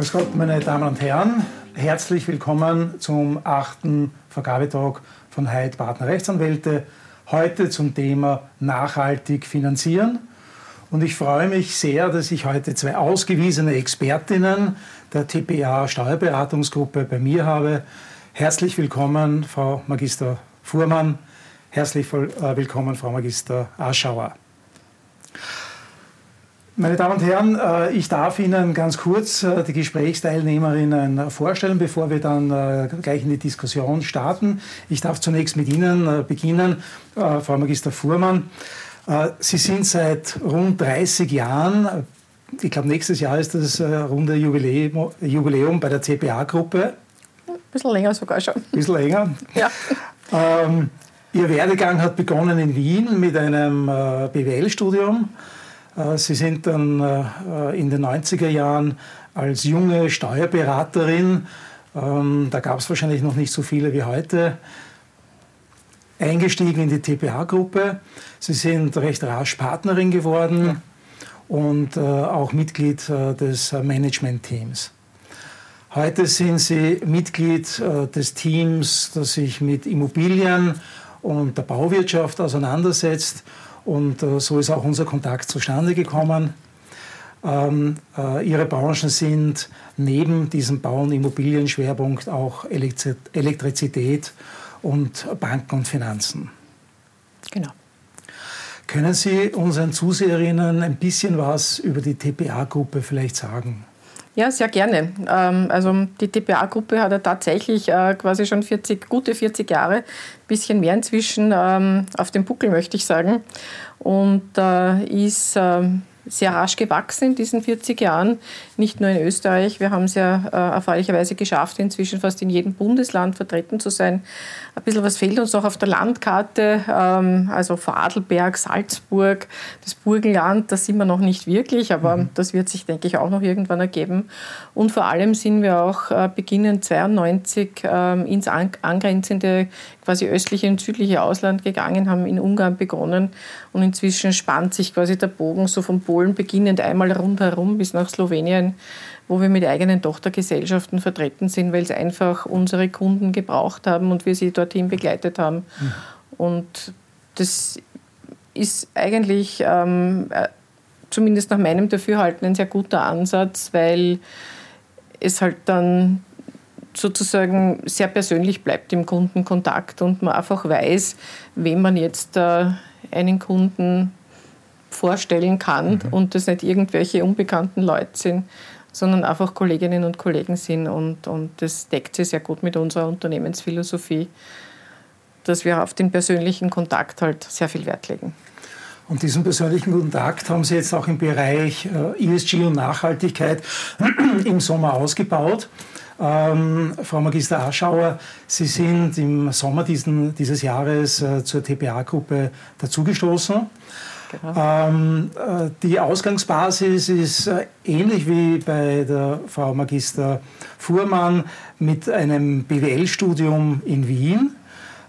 Grüß Gott, meine Damen und Herren. Herzlich willkommen zum achten Vergabetalk von Heid Partner Rechtsanwälte. Heute zum Thema nachhaltig finanzieren. Und ich freue mich sehr, dass ich heute zwei ausgewiesene Expertinnen der TPA Steuerberatungsgruppe bei mir habe. Herzlich willkommen, Frau Magister Fuhrmann. Herzlich äh, willkommen, Frau Magister Aschauer. Meine Damen und Herren, äh, ich darf Ihnen ganz kurz äh, die Gesprächsteilnehmerinnen vorstellen, bevor wir dann äh, gleich in die Diskussion starten. Ich darf zunächst mit Ihnen beginnen, Frau Magister Fuhrmann. Sie sind seit rund 30 Jahren, ich glaube nächstes Jahr ist das runde Jubiläum, bei der CPA-Gruppe. Ein bisschen länger sogar schon. Ein bisschen länger. Ja. Ähm, Ihr Werdegang hat begonnen in Wien mit einem BWL-Studium. Äh, Sie sind dann äh, in den 90er Jahren als junge Steuerberaterin, ähm, da gab es wahrscheinlich noch nicht so viele wie heute, eingestiegen in die TPA-Gruppe. Sie sind recht rasch Partnerin geworden ja. und äh, auch Mitglied des Management-Teams. Heute sind Sie Mitglied des Teams, das sich mit Immobilien und der Bauwirtschaft auseinandersetzt und äh, so ist auch unser Kontakt zustande gekommen. Ähm, äh, ihre Branchen sind neben diesem Bau- und Immobilienschwerpunkt auch Elektrizität und Banken und Finanzen. Genau. Können Sie unseren Zuseherinnen ein bisschen was über die TPA-Gruppe vielleicht sagen? Ja, sehr gerne. Ähm, also die TPA-Gruppe hat ja tatsächlich äh, quasi schon 40, gute 40 Jahre, ein bisschen mehr inzwischen ähm, auf dem Buckel, möchte ich sagen. Und äh, ist ähm, sehr rasch gewachsen in diesen 40 Jahren, nicht nur in Österreich. Wir haben es ja äh, erfreulicherweise geschafft, inzwischen fast in jedem Bundesland vertreten zu sein. Ein bisschen was fehlt uns noch auf der Landkarte, ähm, also Vorarlberg, Salzburg, das Burgenland, das sind wir noch nicht wirklich, aber mhm. das wird sich, denke ich, auch noch irgendwann ergeben. Und vor allem sind wir auch äh, beginnend 92 äh, ins angrenzende, quasi östliche und südliche Ausland gegangen, haben in Ungarn begonnen und inzwischen spannt sich quasi der Bogen so vom Polen beginnend einmal rundherum bis nach Slowenien, wo wir mit eigenen Tochtergesellschaften vertreten sind, weil es einfach unsere Kunden gebraucht haben und wir sie dorthin begleitet haben. Mhm. Und das ist eigentlich ähm, äh, zumindest nach meinem Dafürhalten ein sehr guter Ansatz, weil es halt dann sozusagen sehr persönlich bleibt im Kundenkontakt und man einfach weiß, wem man jetzt äh, einen Kunden vorstellen kann mhm. und das nicht irgendwelche unbekannten Leute sind, sondern einfach Kolleginnen und Kollegen sind. Und, und das deckt sich sehr gut mit unserer Unternehmensphilosophie, dass wir auf den persönlichen Kontakt halt sehr viel Wert legen. Und diesen persönlichen Kontakt haben Sie jetzt auch im Bereich äh, ESG und Nachhaltigkeit im Sommer ausgebaut. Ähm, Frau Magister Aschauer, Sie sind im Sommer diesen, dieses Jahres äh, zur TPA-Gruppe dazugestoßen. Genau. Ähm, äh, die Ausgangsbasis ist äh, ähnlich wie bei der Frau Magister Fuhrmann mit einem BWL-Studium in Wien,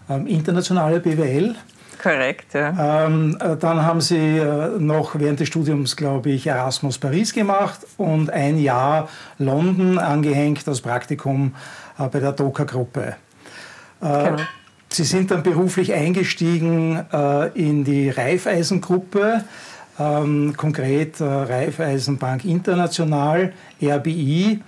ähm, internationale BWL. Korrekt, ja. Ähm, äh, dann haben Sie äh, noch während des Studiums, glaube ich, Erasmus Paris gemacht und ein Jahr London angehängt als Praktikum äh, bei der Doka-Gruppe. Äh, genau. Sie sind dann beruflich eingestiegen in die Raiffeisen-Gruppe, ähm, konkret Raiffeisenbank International, RBI.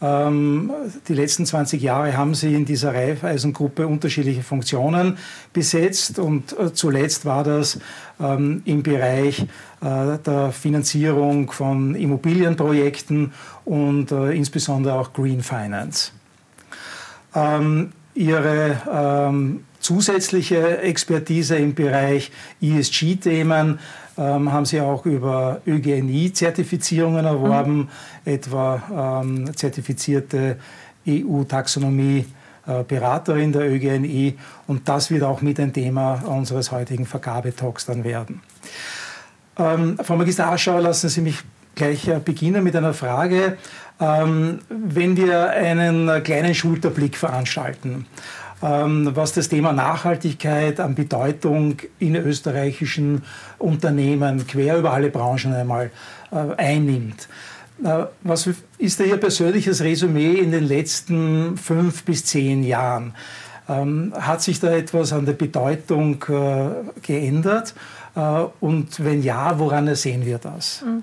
Ähm, die letzten 20 Jahre haben Sie in dieser Raiffeisen-Gruppe unterschiedliche Funktionen besetzt und äh, zuletzt war das ähm, im Bereich äh, der Finanzierung von Immobilienprojekten und äh, insbesondere auch Green Finance. Ähm, ihre ähm, zusätzliche Expertise im Bereich ESG-Themen ähm, haben sie auch über ÖGNI-Zertifizierungen erworben, mhm. etwa ähm, zertifizierte EU-Taxonomie. Äh, Beraterin der ÖGNI und das wird auch mit ein Thema unseres heutigen Vergabetalks dann werden. Ähm, Frau Magister Aschauer, lassen Sie mich gleich äh, beginnen mit einer Frage. Ähm, wenn wir einen kleinen Schulterblick veranstalten, was das Thema Nachhaltigkeit an Bedeutung in österreichischen Unternehmen quer über alle Branchen einmal äh, einnimmt, Was ist da Ihr persönliches Resümee in den letzten fünf bis zehn Jahren? Ähm, hat sich da etwas an der Bedeutung äh, geändert? Äh, und wenn ja, woran sehen wir das? Mhm.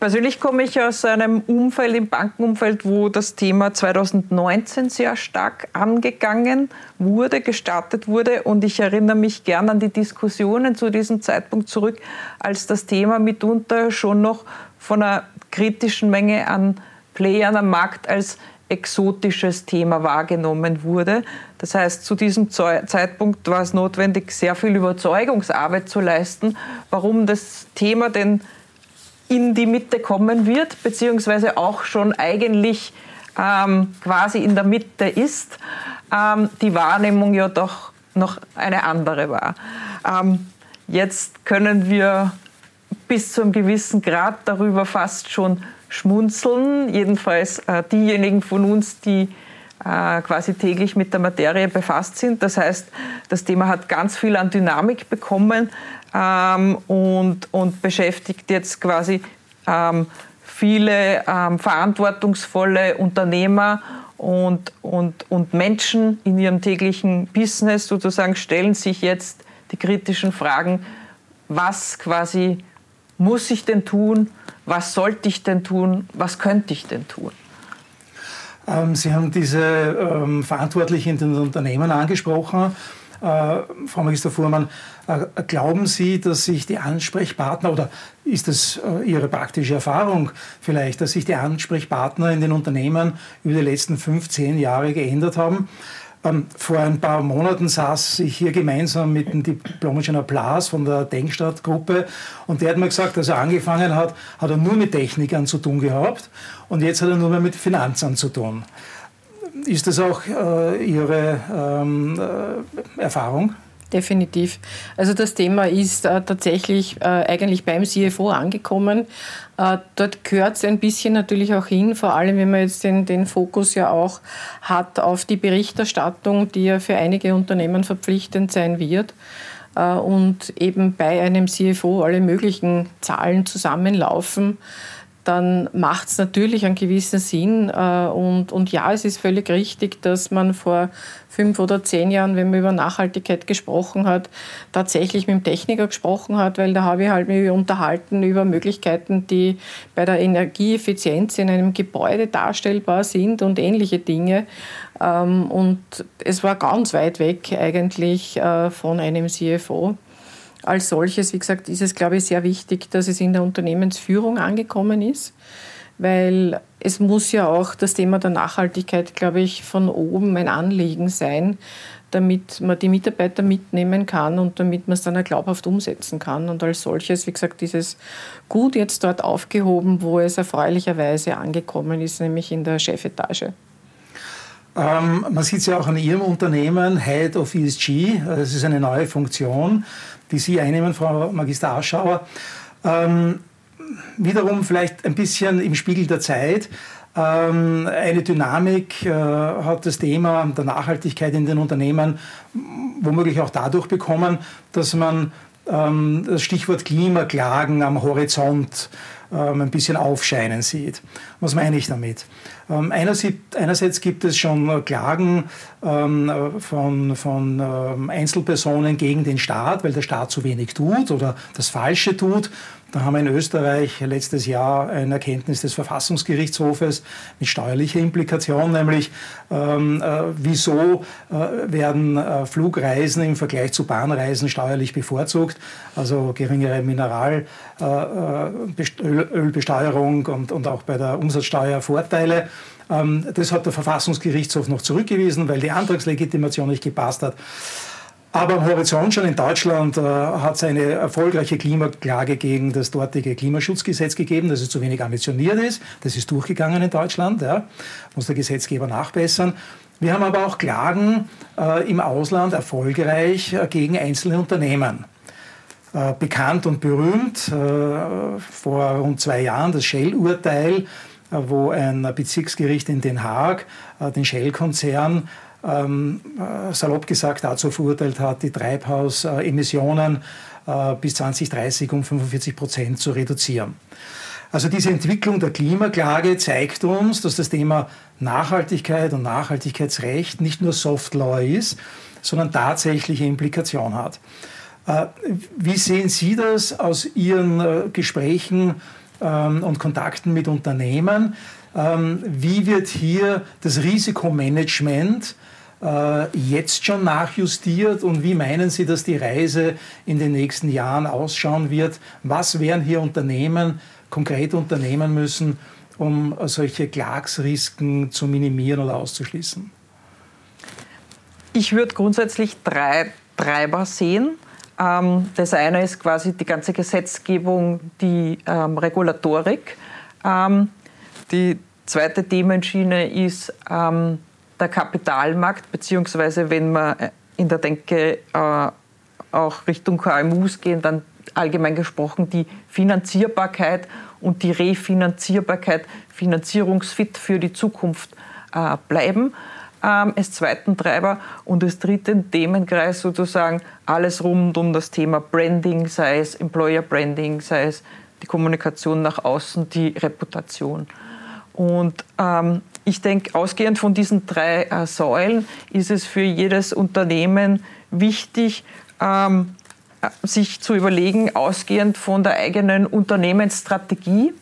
Persönlich komme ich aus einem Umfeld, im Bankenumfeld, wo das Thema 2019 sehr stark angegangen wurde, gestartet wurde. Und ich erinnere mich gern an die Diskussionen zu diesem Zeitpunkt zurück, als das Thema mitunter schon noch von einer kritischen Menge an Playern am Markt als exotisches Thema wahrgenommen wurde. Das heißt, zu diesem Zeitpunkt war es notwendig, sehr viel Überzeugungsarbeit zu leisten, warum das Thema denn in die Mitte kommen wird, beziehungsweise auch schon eigentlich ähm, quasi in der Mitte ist, ähm, die Wahrnehmung ja doch noch eine andere war. Ähm, jetzt können wir bis zu einem gewissen Grad darüber fast schon schmunzeln, jedenfalls äh, diejenigen von uns, die quasi täglich mit der Materie befasst sind. Das heißt, das Thema hat ganz viel an Dynamik bekommen ähm, und, und beschäftigt jetzt quasi ähm, viele ähm, verantwortungsvolle Unternehmer und, und, und Menschen in ihrem täglichen Business sozusagen stellen sich jetzt die kritischen Fragen, was quasi muss ich denn tun, was sollte ich denn tun, was könnte ich denn tun. Ähm, Sie haben diese ähm, Verantwortlichen in den Unternehmen angesprochen. Äh, Frau Magister Fuhrmann, äh, glauben Sie, dass sich die Ansprechpartner oder ist das äh, Ihre praktische Erfahrung vielleicht, dass sich die Ansprechpartner in den Unternehmen über die letzten 15 Jahre geändert haben? Ähm, vor ein paar Monaten saß ich hier gemeinsam mit dem Diplom-Ingenieur Plas von der Denkstadt-Gruppe und der hat mir gesagt, als er angefangen hat, hat er nur mit Technikern zu tun gehabt und jetzt hat er nur mehr mit Finanzern zu tun. Ist das auch äh, Ihre ähm, äh, Erfahrung? Definitiv. Also das Thema ist äh, tatsächlich äh, eigentlich beim CFO angekommen. Äh, dort gehört es ein bisschen natürlich auch hin, vor allem wenn man jetzt den, den Fokus ja auch hat auf die Berichterstattung, die ja für einige Unternehmen verpflichtend sein wird äh, und eben bei einem CFO alle möglichen Zahlen zusammenlaufen dann macht es natürlich einen gewissen Sinn. Äh, und, und ja, es ist völlig richtig, dass man vor fünf oder zehn Jahren, wenn man über Nachhaltigkeit gesprochen hat, tatsächlich mit dem Techniker gesprochen hat, weil da habe ich halt mich unterhalten über Möglichkeiten, die bei der Energieeffizienz in einem Gebäude darstellbar sind und ähnliche Dinge. Ähm, und es war ganz weit weg eigentlich äh, von einem CFO als solches, wie gesagt, ist es, glaube ich, sehr wichtig, dass es in der Unternehmensführung angekommen ist, weil es muss ja auch das Thema der Nachhaltigkeit, glaube ich, von oben ein Anliegen sein, damit man die Mitarbeiter mitnehmen kann und damit man es dann auch glaubhaft umsetzen kann. Und als solches, wie gesagt, ist es gut jetzt dort aufgehoben, wo es erfreulicherweise angekommen ist, nämlich in der Chefetage. Ähm, man sieht es ja auch an Ihrem Unternehmen, Head of ESG. Das ist eine neue Funktion die Sie einnehmen, Frau Magister Aschauer. Ähm, wiederum vielleicht ein bisschen im Spiegel der Zeit. Ähm, eine Dynamik äh, hat das Thema der Nachhaltigkeit in den Unternehmen womöglich auch dadurch bekommen, dass man ähm, das Stichwort Klimaklagen am Horizont ähm, ein bisschen aufscheinen sieht. Was meine ich damit? Ähm, einerseits gibt es schon äh, Klagen ähm, von, von Einzelpersonen gegen den Staat, weil der Staat zu wenig tut oder das Falsche tut. Da haben wir in Österreich letztes Jahr eine Erkenntnis des Verfassungsgerichtshofes mit steuerlicher Implikation, nämlich ähm, äh, wieso äh, werden äh, Flugreisen im Vergleich zu Bahnreisen steuerlich bevorzugt, also geringere Mineralölbesteuerung äh, und, und auch bei der Umsatzsteuer Vorteile. Ähm, das hat der Verfassungsgerichtshof noch zurückgewiesen, weil die Antragslegitimation nicht gepasst hat. Aber am Horizont schon in Deutschland äh, hat es eine erfolgreiche Klimaklage gegen das dortige Klimaschutzgesetz gegeben, dass es zu wenig ambitioniert ist. Das ist durchgegangen in Deutschland, ja. muss der Gesetzgeber nachbessern. Wir haben aber auch Klagen äh, im Ausland erfolgreich äh, gegen einzelne Unternehmen. Äh, bekannt und berühmt äh, vor rund zwei Jahren das Shell-Urteil, wo ein Bezirksgericht in Den Haag den Shell-Konzern ähm, äh, salopp gesagt dazu verurteilt hat, die Treibhausemissionen äh, bis 2030 um 45 Prozent zu reduzieren. Also diese Entwicklung der Klimaklage zeigt uns, dass das Thema Nachhaltigkeit und Nachhaltigkeitsrecht nicht nur Soft Law ist, sondern tatsächliche Implikation hat. Äh, wie sehen Sie das aus Ihren äh, Gesprächen ähm, und Kontakten mit Unternehmen? Ähm, wie wird hier das Risikomanagement äh, jetzt schon nachjustiert und wie meinen Sie, dass die Reise in den nächsten Jahren ausschauen wird? Was werden hier Unternehmen konkret unternehmen müssen, um solche Klagsrisiken zu minimieren oder auszuschließen? Ich würde grundsätzlich drei Treiber sehen. Ähm, das eine ist quasi die ganze Gesetzgebung, die ähm, Regulatorik. Ähm, die zweite Themenschiene ist ähm, der Kapitalmarkt, beziehungsweise wenn wir in der Denke äh, auch Richtung KMUs gehen, dann allgemein gesprochen die Finanzierbarkeit und die Refinanzierbarkeit, finanzierungsfit für die Zukunft äh, bleiben ähm, als zweiten Treiber. Und als dritten Themenkreis sozusagen alles rund um das Thema Branding, sei es Employer Branding, sei es die Kommunikation nach außen, die Reputation. Und ähm, ich denke, ausgehend von diesen drei äh, Säulen ist es für jedes Unternehmen wichtig, ähm, sich zu überlegen, ausgehend von der eigenen Unternehmensstrategie,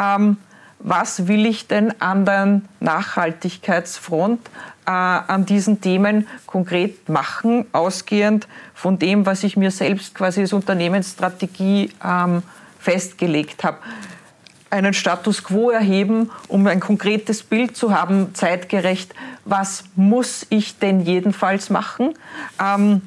ähm, was will ich denn an der Nachhaltigkeitsfront äh, an diesen Themen konkret machen, ausgehend von dem, was ich mir selbst quasi als Unternehmensstrategie ähm, festgelegt habe. Einen Status quo erheben, um ein konkretes Bild zu haben, zeitgerecht, was muss ich denn jedenfalls machen, ähm,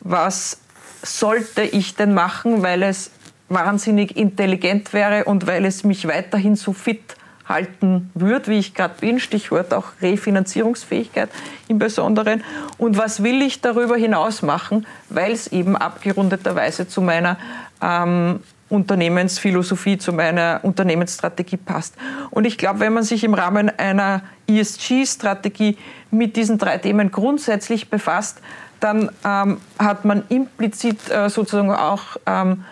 was sollte ich denn machen, weil es wahnsinnig intelligent wäre und weil es mich weiterhin so fit halten würde, wie ich gerade bin, Stichwort auch Refinanzierungsfähigkeit im Besonderen. Und was will ich darüber hinaus machen, weil es eben abgerundeterweise zu meiner ähm, Unternehmensphilosophie, zu meiner Unternehmensstrategie passt. Und ich glaube, wenn man sich im Rahmen einer ESG-Strategie mit diesen drei Themen grundsätzlich befasst, dann ähm, hat man implizit äh, sozusagen auch ähm,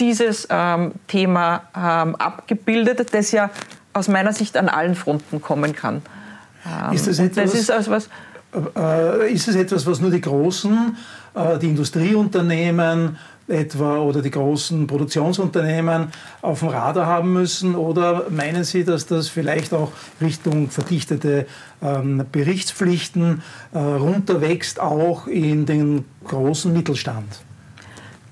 dieses ähm, Thema ähm, abgebildet, das ja aus meiner Sicht an allen Fronten kommen kann. Ähm, ist das, etwas, das ist also was, äh, ist das etwas, was nur die großen, äh, die Industrieunternehmen etwa oder die großen Produktionsunternehmen auf dem Radar haben müssen? Oder meinen Sie, dass das vielleicht auch Richtung verdichtete ähm, Berichtspflichten äh, runterwächst, auch in den großen Mittelstand?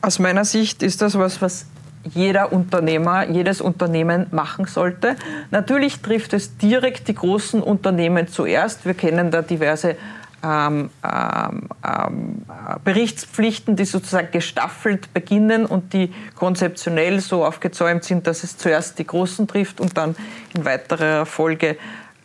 Aus meiner Sicht ist das was, was jeder Unternehmer, jedes Unternehmen machen sollte. Natürlich trifft es direkt die großen Unternehmen zuerst. Wir kennen da diverse ähm, ähm, ähm, Berichtspflichten, die sozusagen gestaffelt beginnen und die konzeptionell so aufgezäumt sind, dass es zuerst die Großen trifft und dann in weiterer Folge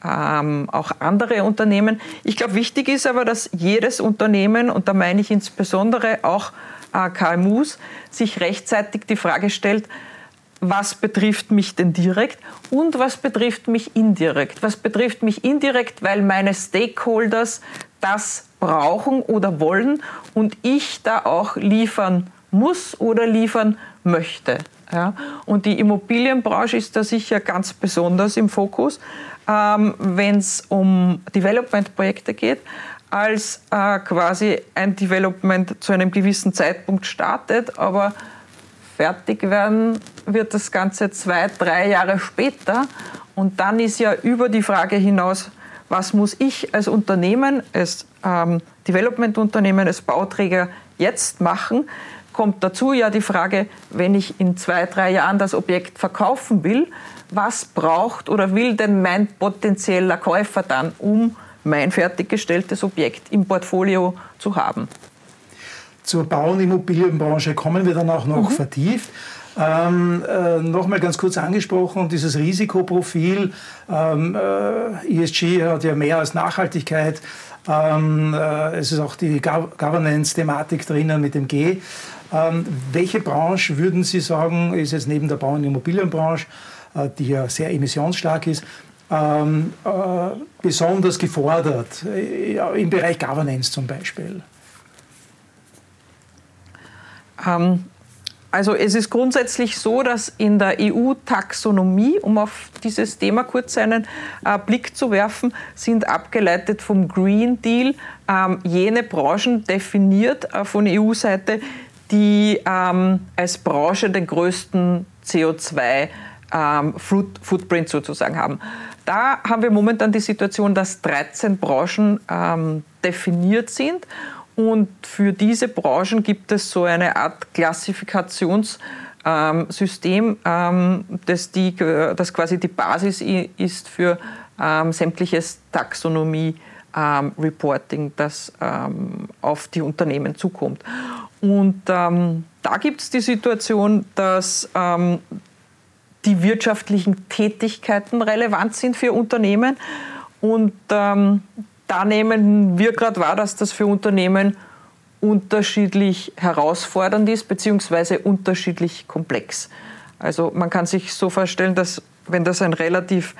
ähm, auch andere Unternehmen. Ich glaube, wichtig ist aber, dass jedes Unternehmen, und da meine ich insbesondere auch äh, KMUs, sich rechtzeitig die Frage stellt, was betrifft mich denn direkt und was betrifft mich indirekt. Was betrifft mich indirekt, weil meine Stakeholders das brauchen oder wollen und ich da auch liefern muss oder liefern möchte. Ja? Und die Immobilienbranche ist da sicher ganz besonders im Fokus, ähm, wenn es um Development-Projekte geht, als äh, quasi ein Development zu einem gewissen Zeitpunkt startet, aber fertig werden wird das Ganze zwei, drei Jahre später. Und dann ist ja über die Frage hinaus, was muss ich als Unternehmen, als ähm, Development-Unternehmen, als Bauträger jetzt machen, kommt dazu ja die Frage, wenn ich in zwei, drei Jahren das Objekt verkaufen will, was braucht oder will denn mein potenzieller Käufer dann, um mein fertiggestelltes Objekt im Portfolio zu haben? Zur Bau- und Immobilienbranche kommen wir dann auch noch mhm. vertieft. Ähm, äh, Nochmal ganz kurz angesprochen, dieses Risikoprofil. Ähm, äh, ESG hat ja mehr als Nachhaltigkeit. Ähm, äh, es ist auch die Governance-Thematik drinnen mit dem G. Ähm, welche Branche würden Sie sagen, ist jetzt neben der Bau- und Immobilienbranche, die ja sehr emissionsstark ist, ähm, äh, besonders gefordert, äh, im Bereich Governance zum Beispiel? Ähm, also es ist grundsätzlich so, dass in der EU-Taxonomie, um auf dieses Thema kurz einen äh, Blick zu werfen, sind abgeleitet vom Green Deal ähm, jene Branchen definiert äh, von EU-Seite, die ähm, als Branche den größten CO2 ähm, Footprint sozusagen haben. Da haben wir momentan die Situation, dass 13 Branchen ähm, definiert sind und für diese Branchen gibt es so eine Art Klassifikationssystem, ähm, das, die, das quasi die Basis ist für ähm, sämtliches Taxonomie-Reporting, das ähm, auf die Unternehmen zukommt. Und ähm, da gibt es die Situation, dass ähm, die wirtschaftlichen Tätigkeiten relevant sind für Unternehmen. Und ähm, da nehmen wir gerade wahr, dass das für Unternehmen unterschiedlich herausfordernd ist, beziehungsweise unterschiedlich komplex. Also man kann sich so vorstellen, dass wenn das ein relativ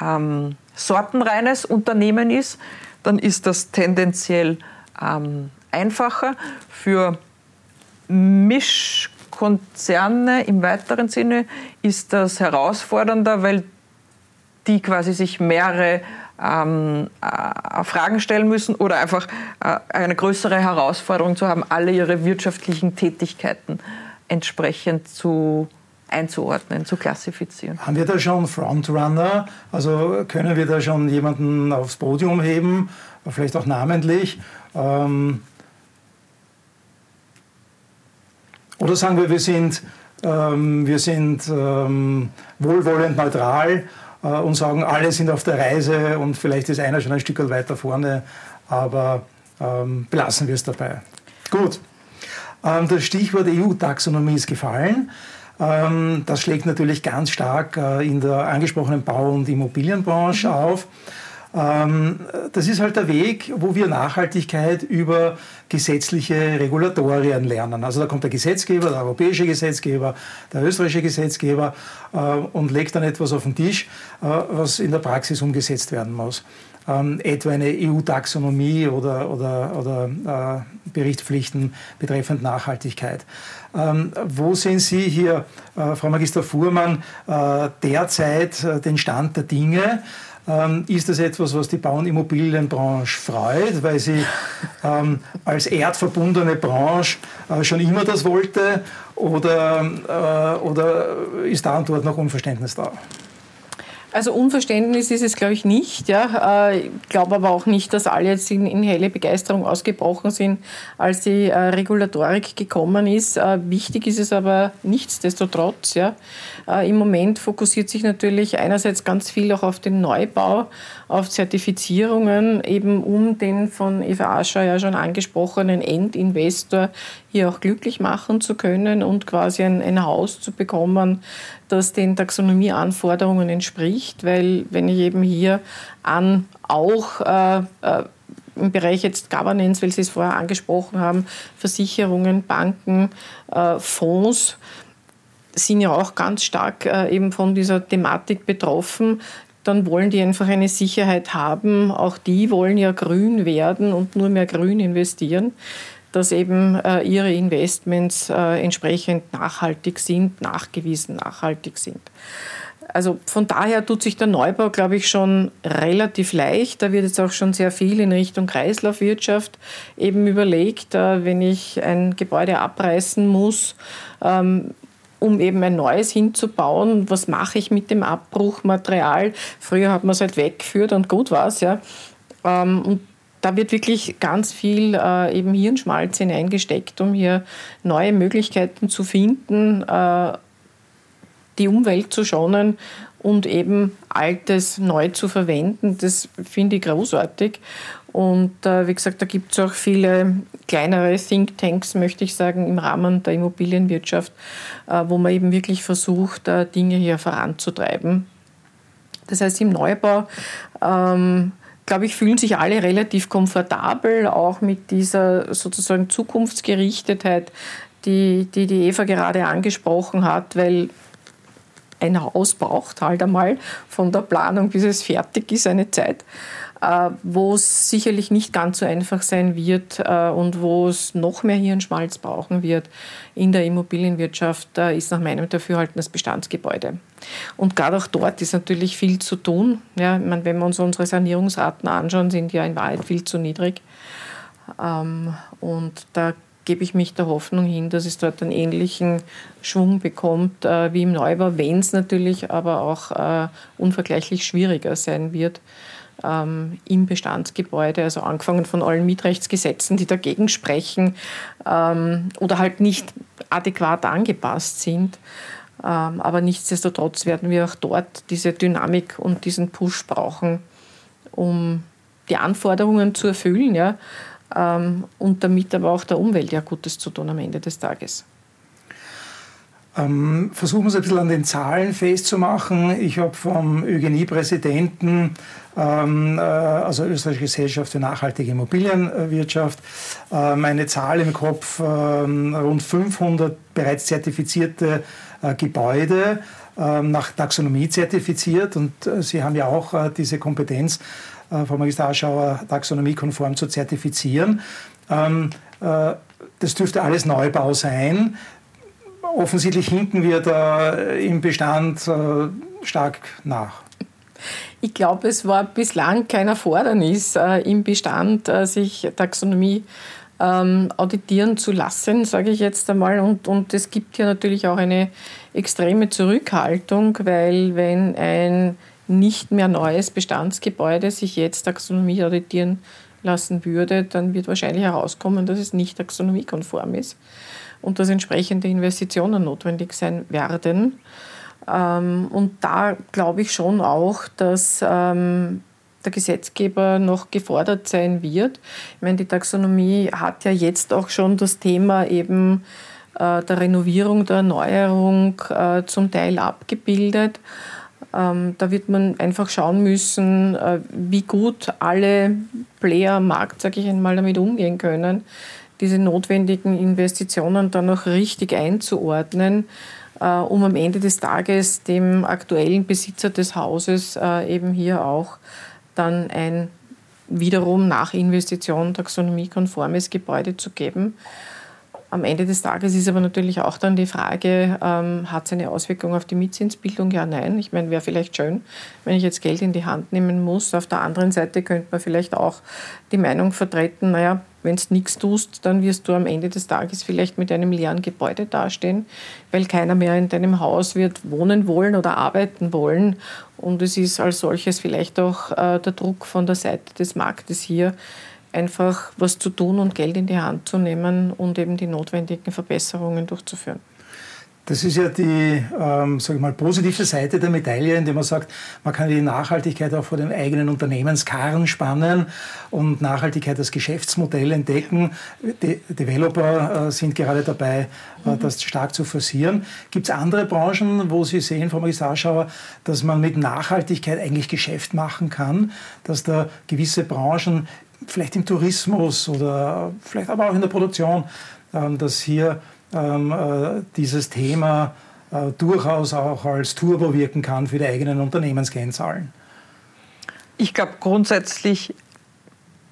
ähm, sortenreines Unternehmen ist, dann ist das tendenziell ähm, einfacher. Für Mischkonzerne im weiteren Sinne ist das herausfordernder, weil die quasi sich mehrere ähm, äh, Fragen stellen müssen oder einfach äh, eine größere Herausforderung zu haben, alle ihre wirtschaftlichen Tätigkeiten entsprechend zu einzuordnen, zu klassifizieren. Haben wir da schon Frontrunner? Also können wir da schon jemanden aufs Podium heben, vielleicht auch namentlich? Ähm oder sagen wir, wir sind, ähm, wir sind ähm, wohlwollend neutral äh, und sagen, alle sind auf der Reise und vielleicht ist einer schon ein Stück weiter vorne, aber ähm, belassen wir es dabei. Gut. Ähm, das Stichwort EU-Taxonomie ist gefallen. Ähm, das schlägt natürlich ganz stark äh, in der angesprochenen Bau- und Immobilienbranche mhm. auf. Ähm, das ist halt der Weg, wo wir Nachhaltigkeit über gesetzliche Regulatorien lernen. Also da kommt der Gesetzgeber, der europäische Gesetzgeber, der österreichische Gesetzgeber äh, und legt dann etwas auf den Tisch, äh, was in der Praxis umgesetzt werden muss. Ähm, etwa eine EU-Taxonomie oder, oder, oder äh, Berichtspflichten betreffend Nachhaltigkeit. Ähm, wo sehen Sie hier, äh, Frau Magister Fuhrmann, äh, derzeit äh, den Stand der Dinge? Ähm, ist das etwas, was die Bau- und Immobilienbranche freut, weil sie ähm, als erdverbundene Branche äh, schon immer das wollte oder, äh, oder ist da und dort noch Unverständnis da? Also Unverständnis ist es, glaube ich, nicht. Ja. Äh, ich glaube aber auch nicht, dass alle jetzt in, in helle Begeisterung ausgebrochen sind, als die äh, Regulatorik gekommen ist. Äh, wichtig ist es aber nichtsdestotrotz. Ja. Im Moment fokussiert sich natürlich einerseits ganz viel auch auf den Neubau, auf Zertifizierungen, eben um den von Eva Ascher ja schon angesprochenen Endinvestor hier auch glücklich machen zu können und quasi ein, ein Haus zu bekommen, das den Taxonomieanforderungen entspricht, weil wenn ich eben hier an auch äh, äh, im Bereich jetzt Governance, weil Sie es vorher angesprochen haben, Versicherungen, Banken, äh, Fonds, sind ja auch ganz stark äh, eben von dieser Thematik betroffen. Dann wollen die einfach eine Sicherheit haben. Auch die wollen ja grün werden und nur mehr grün investieren dass eben äh, ihre Investments äh, entsprechend nachhaltig sind, nachgewiesen nachhaltig sind. Also von daher tut sich der Neubau, glaube ich, schon relativ leicht. Da wird jetzt auch schon sehr viel in Richtung Kreislaufwirtschaft eben überlegt, äh, wenn ich ein Gebäude abreißen muss, ähm, um eben ein neues hinzubauen. Was mache ich mit dem Abbruchmaterial? Früher hat man es halt weggeführt und gut war es. Ja. Ähm, und da wird wirklich ganz viel äh, eben Hirnschmalz hineingesteckt, um hier neue Möglichkeiten zu finden, äh, die Umwelt zu schonen und eben Altes neu zu verwenden. Das finde ich großartig. Und äh, wie gesagt, da gibt es auch viele kleinere Thinktanks, möchte ich sagen, im Rahmen der Immobilienwirtschaft, äh, wo man eben wirklich versucht, äh, Dinge hier voranzutreiben. Das heißt, im Neubau ähm, glaube ich, fühlen sich alle relativ komfortabel, auch mit dieser sozusagen Zukunftsgerichtetheit, die die, die Eva gerade angesprochen hat, weil ein Haus braucht halt einmal von der Planung, bis es fertig ist, eine Zeit, äh, wo es sicherlich nicht ganz so einfach sein wird äh, und wo es noch mehr Hirnschmalz brauchen wird in der Immobilienwirtschaft, ist nach meinem Dafürhalten das Bestandsgebäude. Und gerade auch dort ist natürlich viel zu tun. Ja, ich meine, wenn wir uns unsere Sanierungsraten anschauen, sind ja in Wahrheit viel zu niedrig. Ähm, und da gebe ich mich der Hoffnung hin, dass es dort einen ähnlichen Schwung bekommt äh, wie im Neubau, wenn es natürlich aber auch äh, unvergleichlich schwieriger sein wird ähm, im Bestandsgebäude, also angefangen von allen Mietrechtsgesetzen, die dagegen sprechen ähm, oder halt nicht adäquat angepasst sind. Ähm, aber nichtsdestotrotz werden wir auch dort diese Dynamik und diesen Push brauchen, um die Anforderungen zu erfüllen. Ja ähm, und damit aber auch der Umwelt ja Gutes zu tun am Ende des Tages. Ähm, versuchen wir es ein bisschen an den Zahlen festzumachen. Ich habe vom Eugenie-Präsidenten, ähm, äh, also Österreichische Gesellschaft für nachhaltige Immobilienwirtschaft, ähm, eine Zahl im Kopf, rund 500 bereits zertifizierte äh, Gebäude ähm, nach Taxonomie zertifiziert. Und äh, Sie haben ja auch äh, diese Kompetenz, äh, Frau Magister Aschauer, taxonomiekonform zu zertifizieren. Ähm, äh, das dürfte alles Neubau sein. Offensichtlich hinken wir da im Bestand äh, stark nach. Ich glaube, es war bislang kein Erfordernis im Bestand, sich Taxonomie ähm, auditieren zu lassen, sage ich jetzt einmal. Und, und es gibt hier natürlich auch eine extreme Zurückhaltung, weil wenn ein nicht mehr neues Bestandsgebäude sich jetzt Taxonomie auditieren lassen würde, dann wird wahrscheinlich herauskommen, dass es nicht taxonomiekonform ist und dass entsprechende Investitionen notwendig sein werden. Ähm, und da glaube ich schon auch, dass ähm, der Gesetzgeber noch gefordert sein wird. Ich meine, die Taxonomie hat ja jetzt auch schon das Thema eben äh, der Renovierung, der Erneuerung äh, zum Teil abgebildet. Ähm, da wird man einfach schauen müssen, äh, wie gut alle Player am Markt, sage ich einmal, damit umgehen können, diese notwendigen Investitionen dann auch richtig einzuordnen, äh, um am Ende des Tages dem aktuellen Besitzer des Hauses äh, eben hier auch dann ein wiederum nach Investition taxonomiekonformes Gebäude zu geben. Am Ende des Tages ist aber natürlich auch dann die Frage, ähm, hat es eine Auswirkung auf die Mietzinsbildung? Ja, nein. Ich meine, wäre vielleicht schön, wenn ich jetzt Geld in die Hand nehmen muss. Auf der anderen Seite könnte man vielleicht auch die Meinung vertreten, naja, wenn du nichts tust, dann wirst du am Ende des Tages vielleicht mit einem leeren Gebäude dastehen, weil keiner mehr in deinem Haus wird wohnen wollen oder arbeiten wollen. Und es ist als solches vielleicht auch äh, der Druck von der Seite des Marktes hier, einfach was zu tun und Geld in die Hand zu nehmen und eben die notwendigen Verbesserungen durchzuführen. Das ist ja die ähm, sag ich mal, positive Seite der Medaille, indem man sagt, man kann die Nachhaltigkeit auch vor dem eigenen Unternehmenskarren spannen und Nachhaltigkeit als Geschäftsmodell entdecken. De Developer äh, sind gerade dabei, äh, mhm. das stark zu forcieren. Gibt es andere Branchen, wo Sie sehen, Frau Magistrarschauer, dass man mit Nachhaltigkeit eigentlich Geschäft machen kann, dass da gewisse Branchen vielleicht im Tourismus oder vielleicht aber auch in der Produktion, ähm, dass hier ähm, äh, dieses Thema äh, durchaus auch als Turbo wirken kann für die eigenen Unternehmenskennzahlen? Ich glaube, grundsätzlich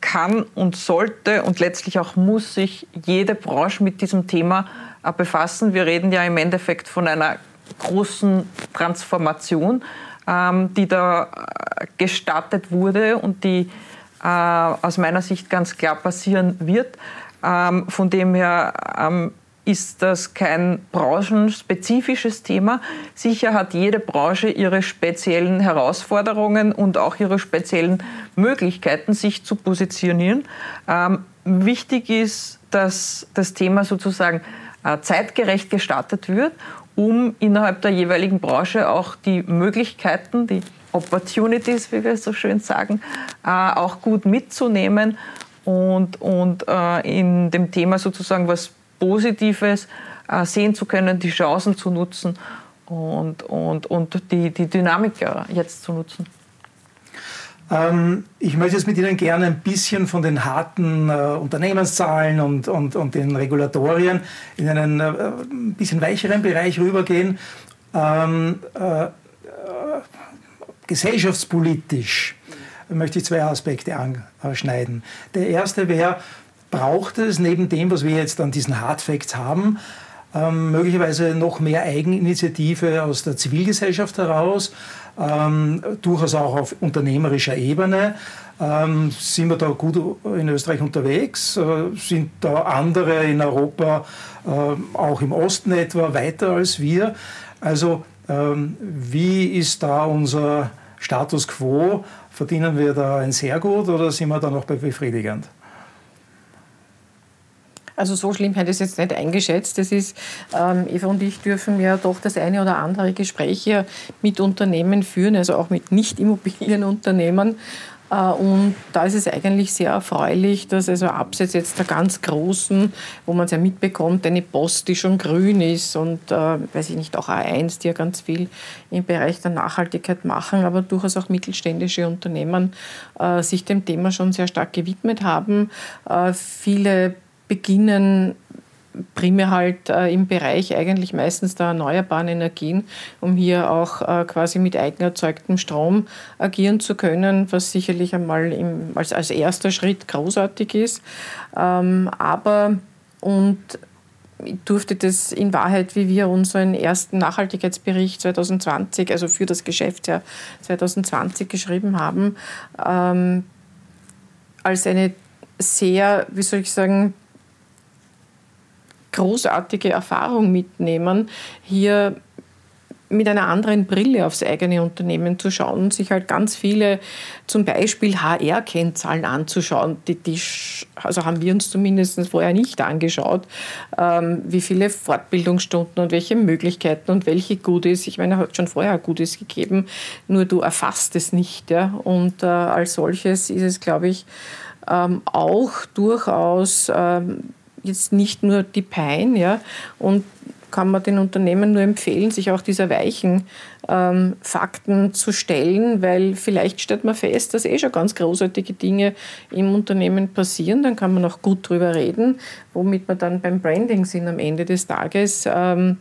kann und sollte und letztlich auch muss sich jede Branche mit diesem Thema äh, befassen. Wir reden ja im Endeffekt von einer großen Transformation, ähm, die da gestartet wurde und die äh, aus meiner Sicht ganz klar passieren wird. Ähm, von dem her ähm, ist das kein branchenspezifisches Thema. Sicher hat jede Branche ihre speziellen Herausforderungen und auch ihre speziellen Möglichkeiten, sich zu positionieren. Ähm, wichtig ist, dass das Thema sozusagen äh, zeitgerecht gestartet wird, um innerhalb der jeweiligen Branche auch die Möglichkeiten, die Opportunities, wie wir so schön sagen, äh, auch gut mitzunehmen und, und äh, in dem Thema sozusagen was Positives äh, sehen zu können, die Chancen zu nutzen und, und, und die, die Dynamik jetzt zu nutzen. Ähm, ich möchte jetzt mit Ihnen gerne ein bisschen von den harten äh, Unternehmenszahlen und, und, und den Regulatorien in einen äh, ein bisschen weicheren Bereich rübergehen ähm, äh, gesellschaftspolitisch möchte ich zwei Aspekte anschneiden. Der erste wäre, braucht es neben dem, was wir jetzt an diesen Hard Facts haben, ähm, möglicherweise noch mehr Eigeninitiative aus der Zivilgesellschaft heraus, ähm, durchaus auch auf unternehmerischer Ebene. Ähm, sind wir da gut in Österreich unterwegs? Äh, sind da andere in Europa, äh, auch im Osten etwa, weiter als wir? Also ähm, wie ist da unser Status quo? Verdienen wir da ein sehr gut oder sind wir da noch befriedigend? Also so schlimm hätte ich es jetzt nicht eingeschätzt. Das ist, ähm, Eva und ich dürfen ja doch das eine oder andere Gespräch hier mit Unternehmen führen, also auch mit Nicht-Immobilienunternehmen. Äh, und da ist es eigentlich sehr erfreulich, dass also abseits jetzt der ganz großen, wo man es ja mitbekommt, eine Post, die schon grün ist und, äh, weiß ich nicht, auch A1, die ja ganz viel im Bereich der Nachhaltigkeit machen, aber durchaus auch mittelständische Unternehmen äh, sich dem Thema schon sehr stark gewidmet haben. Äh, viele beginnen primär halt äh, im Bereich eigentlich meistens der erneuerbaren Energien, um hier auch äh, quasi mit eigenerzeugtem Strom agieren zu können, was sicherlich einmal im, als, als erster Schritt großartig ist. Ähm, aber und ich durfte das in Wahrheit, wie wir unseren ersten Nachhaltigkeitsbericht 2020, also für das Geschäftsjahr 2020 geschrieben haben, ähm, als eine sehr, wie soll ich sagen, großartige Erfahrung mitnehmen, hier mit einer anderen Brille aufs eigene Unternehmen zu schauen sich halt ganz viele, zum Beispiel HR-Kennzahlen anzuschauen. Die, die, also haben wir uns zumindest vorher nicht angeschaut, ähm, wie viele Fortbildungsstunden und welche Möglichkeiten und welche Goodies. Ich meine, er hat schon vorher Goodies gegeben, nur du erfasst es nicht. Ja? Und äh, als solches ist es, glaube ich, ähm, auch durchaus ähm, jetzt nicht nur die Pein, ja, und kann man den Unternehmen nur empfehlen, sich auch dieser weichen ähm, Fakten zu stellen, weil vielleicht stellt man fest, dass eh schon ganz großartige Dinge im Unternehmen passieren. Dann kann man auch gut drüber reden, womit wir dann beim Branding sind am Ende des Tages. Ähm,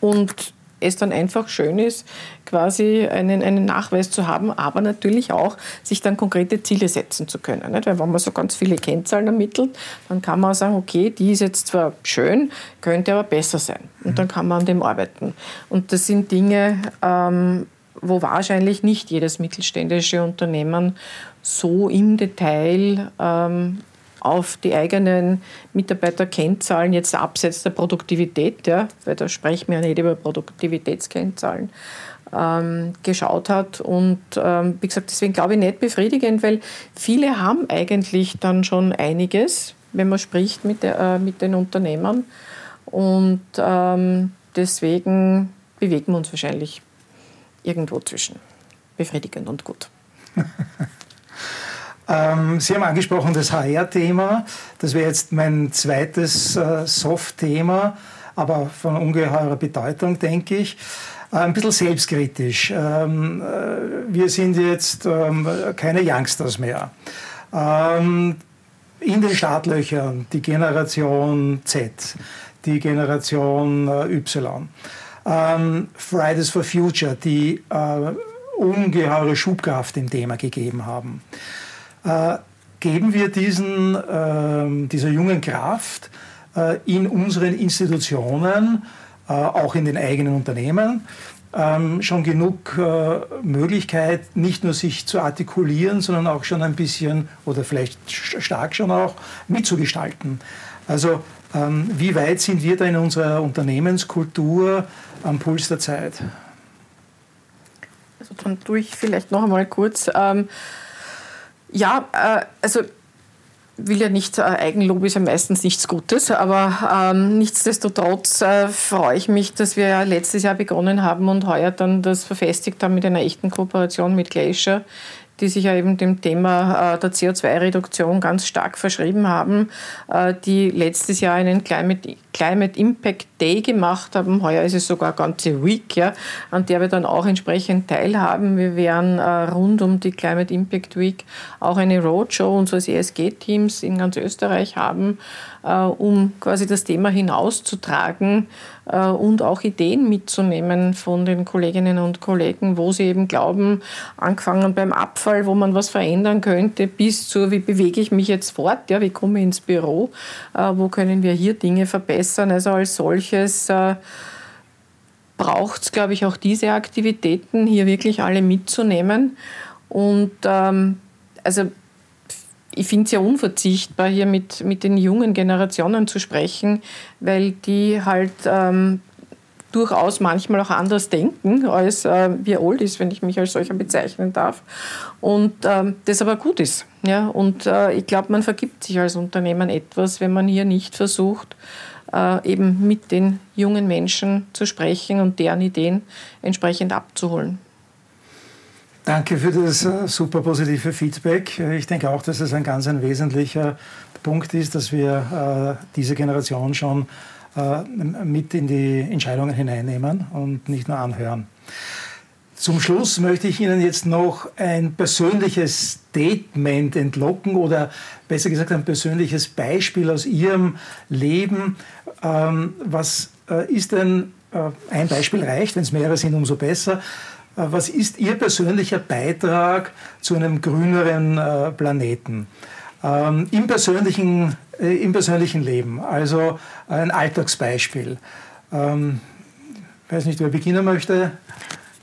und es dann einfach schön ist, quasi einen, einen Nachweis zu haben, aber natürlich auch sich dann konkrete Ziele setzen zu können. Nicht? Weil wenn man so ganz viele Kennzahlen ermittelt, dann kann man auch sagen, okay, die ist jetzt zwar schön, könnte aber besser sein. Und mhm. dann kann man an dem arbeiten. Und das sind Dinge, ähm, wo wahrscheinlich nicht jedes mittelständische Unternehmen so im Detail ähm, auf die eigenen Mitarbeiterkennzahlen, jetzt abseits der Produktivität, ja, weil da sprechen wir ja nicht über Produktivitätskennzahlen, ähm, geschaut hat. Und ähm, wie gesagt, deswegen glaube ich nicht befriedigend, weil viele haben eigentlich dann schon einiges, wenn man spricht mit, der, äh, mit den Unternehmern. Und ähm, deswegen bewegen wir uns wahrscheinlich irgendwo zwischen befriedigend und gut. Ähm, Sie haben angesprochen das HR-Thema. Das wäre jetzt mein zweites äh, Soft-Thema, aber von ungeheurer Bedeutung, denke ich. Äh, ein bisschen selbstkritisch. Ähm, äh, wir sind jetzt ähm, keine Youngsters mehr. Ähm, in den Startlöchern die Generation Z, die Generation äh, Y. Fridays for Future, die ungeheure Schubkraft im Thema gegeben haben äh, geben wir diesen, äh, dieser jungen Kraft äh, in unseren Institutionen, äh, auch in den eigenen Unternehmen, ähm, schon genug äh, Möglichkeit, nicht nur sich zu artikulieren, sondern auch schon ein bisschen oder vielleicht stark schon auch mitzugestalten. Also ähm, wie weit sind wir da in unserer Unternehmenskultur am Puls der Zeit? Also dann tue ich vielleicht noch einmal kurz. Ähm, ja, äh, also will ja nicht, äh, Eigenlob ist ja meistens nichts Gutes, aber ähm, nichtsdestotrotz äh, freue ich mich, dass wir ja letztes Jahr begonnen haben und heuer dann das verfestigt haben mit einer echten Kooperation mit Glacier, die sich ja eben dem Thema äh, der CO2-Reduktion ganz stark verschrieben haben, äh, die letztes Jahr einen Climate, Impact Day gemacht haben. Heuer ist es sogar ganze Week, ja, an der wir dann auch entsprechend teilhaben. Wir werden äh, rund um die Climate Impact Week auch eine Roadshow unseres ESG-Teams in ganz Österreich haben, um quasi das Thema hinauszutragen äh, und auch Ideen mitzunehmen von den Kolleginnen und Kollegen, wo sie eben glauben, angefangen beim Abfall, wo man was verändern könnte, bis zu, wie bewege ich mich jetzt fort, ja, wie komme ich ins Büro, äh, wo können wir hier Dinge verbessern. Also als solches braucht es, glaube ich, auch diese Aktivitäten, hier wirklich alle mitzunehmen. Und ähm, also ich finde es ja unverzichtbar, hier mit, mit den jungen Generationen zu sprechen, weil die halt ähm, durchaus manchmal auch anders denken, als äh, wir old ist, wenn ich mich als solcher bezeichnen darf. Und ähm, das aber gut ist. Ja? Und äh, ich glaube, man vergibt sich als Unternehmen etwas, wenn man hier nicht versucht, äh, eben mit den jungen Menschen zu sprechen und deren Ideen entsprechend abzuholen. Danke für das äh, super positive Feedback. Ich denke auch, dass es ein ganz ein wesentlicher Punkt ist, dass wir äh, diese Generation schon äh, mit in die Entscheidungen hineinnehmen und nicht nur anhören. Zum Schluss möchte ich Ihnen jetzt noch ein persönliches Statement entlocken oder besser gesagt ein persönliches Beispiel aus Ihrem Leben. Ähm, was ist denn, ein Beispiel reicht, wenn es mehrere sind, umso besser. Äh, was ist Ihr persönlicher Beitrag zu einem grüneren äh, Planeten? Ähm, Im persönlichen, äh, Im persönlichen Leben, also ein Alltagsbeispiel. Ähm, ich weiß nicht, wer beginnen möchte.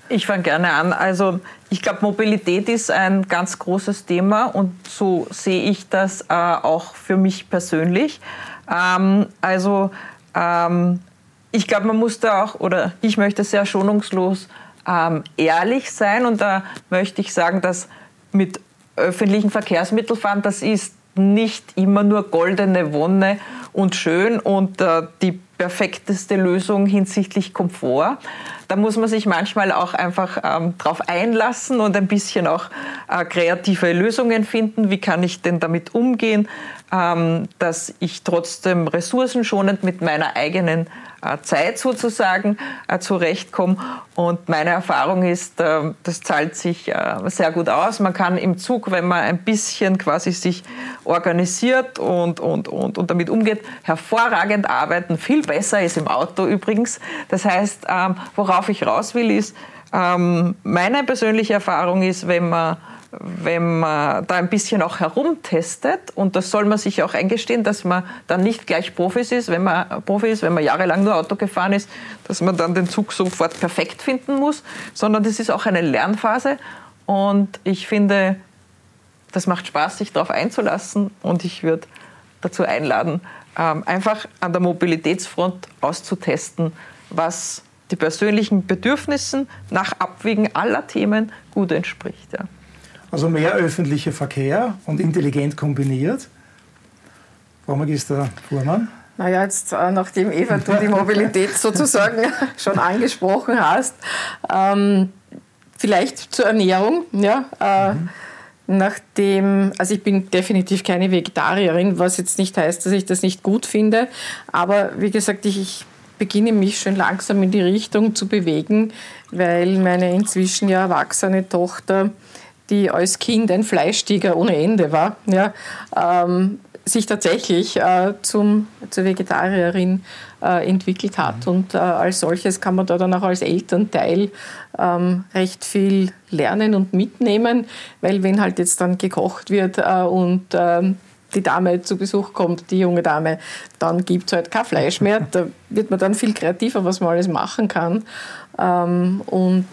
Ich fange gerne an. Also ich glaube, Mobilität ist ein ganz großes Thema und so sehe ich das äh, auch für mich persönlich. Ähm, also ähm, ich glaube, man muss da auch, oder ich möchte sehr schonungslos ähm, ehrlich sein. Und da möchte ich sagen, dass mit öffentlichen Verkehrsmitteln fahren, das ist nicht immer nur goldene Wonne und schön und äh, die perfekteste Lösung hinsichtlich Komfort. Da muss man sich manchmal auch einfach ähm, drauf einlassen und ein bisschen auch äh, kreative Lösungen finden. Wie kann ich denn damit umgehen, ähm, dass ich trotzdem ressourcenschonend mit meiner eigenen Zeit sozusagen äh, zurechtkomme. Und meine Erfahrung ist, äh, das zahlt sich sehr gut aus. Man kann im Zug, wenn man ein bisschen quasi sich organisiert und, und, und, und damit umgeht, hervorragend arbeiten. Viel besser ist im Auto übrigens. Das heißt, ähm, worauf ich raus will, ist, ähm, meine persönliche Erfahrung ist, wenn man wenn man da ein bisschen auch herumtestet und das soll man sich auch eingestehen, dass man dann nicht gleich Profis ist, wenn man Profi ist, wenn man jahrelang nur Auto gefahren ist, dass man dann den Zug sofort perfekt finden muss, sondern das ist auch eine Lernphase und ich finde, das macht Spaß, sich darauf einzulassen und ich würde dazu einladen, ähm, einfach an der Mobilitätsfront auszutesten, was die persönlichen Bedürfnissen nach Abwägen aller Themen gut entspricht. Ja. Also mehr öffentlicher Verkehr und intelligent kombiniert. Frau Magister Fuhrmann. Naja, jetzt äh, nachdem Eva du die Mobilität sozusagen schon angesprochen hast, ähm, vielleicht zur Ernährung. Ja, äh, mhm. Nachdem, also ich bin definitiv keine Vegetarierin, was jetzt nicht heißt, dass ich das nicht gut finde, aber wie gesagt, ich, ich beginne mich schon langsam in die Richtung zu bewegen, weil meine inzwischen ja erwachsene Tochter die als Kind ein Fleischtiger ohne Ende war, ja, ähm, sich tatsächlich äh, zum, zur Vegetarierin äh, entwickelt hat. Mhm. Und äh, als solches kann man da dann auch als Elternteil ähm, recht viel lernen und mitnehmen, weil wenn halt jetzt dann gekocht wird äh, und ähm, die Dame zu Besuch kommt, die junge Dame, dann gibt es halt kein Fleisch mehr. Da wird man dann viel kreativer, was man alles machen kann. Ähm, und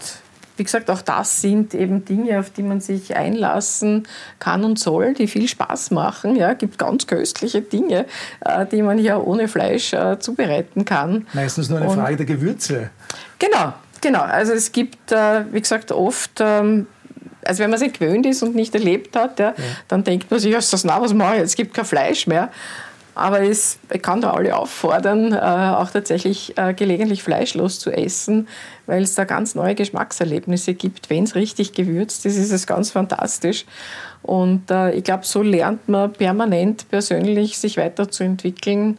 wie gesagt, auch das sind eben Dinge, auf die man sich einlassen kann und soll, die viel Spaß machen. Ja, gibt ganz köstliche Dinge, äh, die man hier ohne Fleisch äh, zubereiten kann. Meistens nur eine und Frage der Gewürze. Genau, genau. Also es gibt, äh, wie gesagt, oft ähm, also wenn man sich gewöhnt ist und nicht erlebt hat, ja, ja. dann denkt man sich, was mache ich? Es gibt kein Fleisch mehr. Aber es, ich kann da alle auffordern, äh, auch tatsächlich äh, gelegentlich fleischlos zu essen, weil es da ganz neue Geschmackserlebnisse gibt. Wenn es richtig gewürzt ist, ist es ganz fantastisch. Und äh, ich glaube, so lernt man permanent persönlich sich weiterzuentwickeln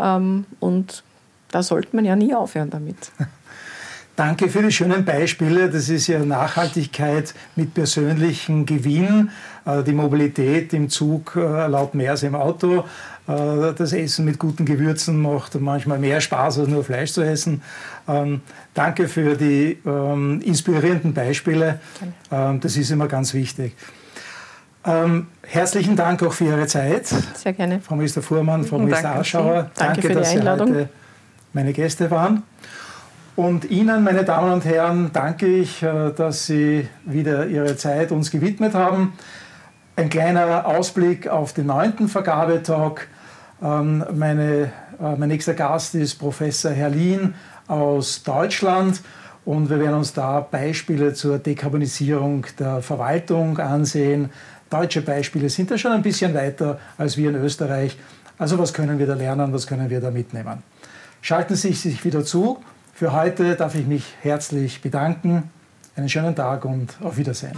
Ähm, und da sollte man ja nie aufhören damit. Danke für die schönen Beispiele. Das ist ja Nachhaltigkeit mit persönlichem Gewinn. Äh, die Mobilität im Zug äh, erlaubt mehr als im Auto. Äh, das Essen mit guten Gewürzen macht manchmal mehr Spaß, als nur Fleisch zu essen. Ähm, danke für die ähm, inspirierenden Beispiele. Ähm, das ist immer ganz wichtig. herzlichen Dank auch für Ihre Zeit. Sehr gerne. Frau Minister Fuhrmann, Frau Minister Aschauer. Danke, danke für die Einladung. Sie heute meine Gäste waren. Und Ihnen, meine Damen und Herren, danke ich, dass Sie wieder Ihre Zeit uns gewidmet haben. Ein kleiner Ausblick auf den neunten Vergabetalk. Ähm, meine, äh, mein nächster Gast ist Professor Herlin aus Deutschland und wir werden uns da Beispiele zur Dekarbonisierung der Verwaltung ansehen. Deutsche Beispiele sind da schon ein bisschen weiter als wir in Österreich. Also was können wir da lernen, was können wir da mitnehmen? Schalten Sie sich wieder zu für heute darf ich mich herzlich bedanken. Einen schönen Tag und auf Wiedersehen.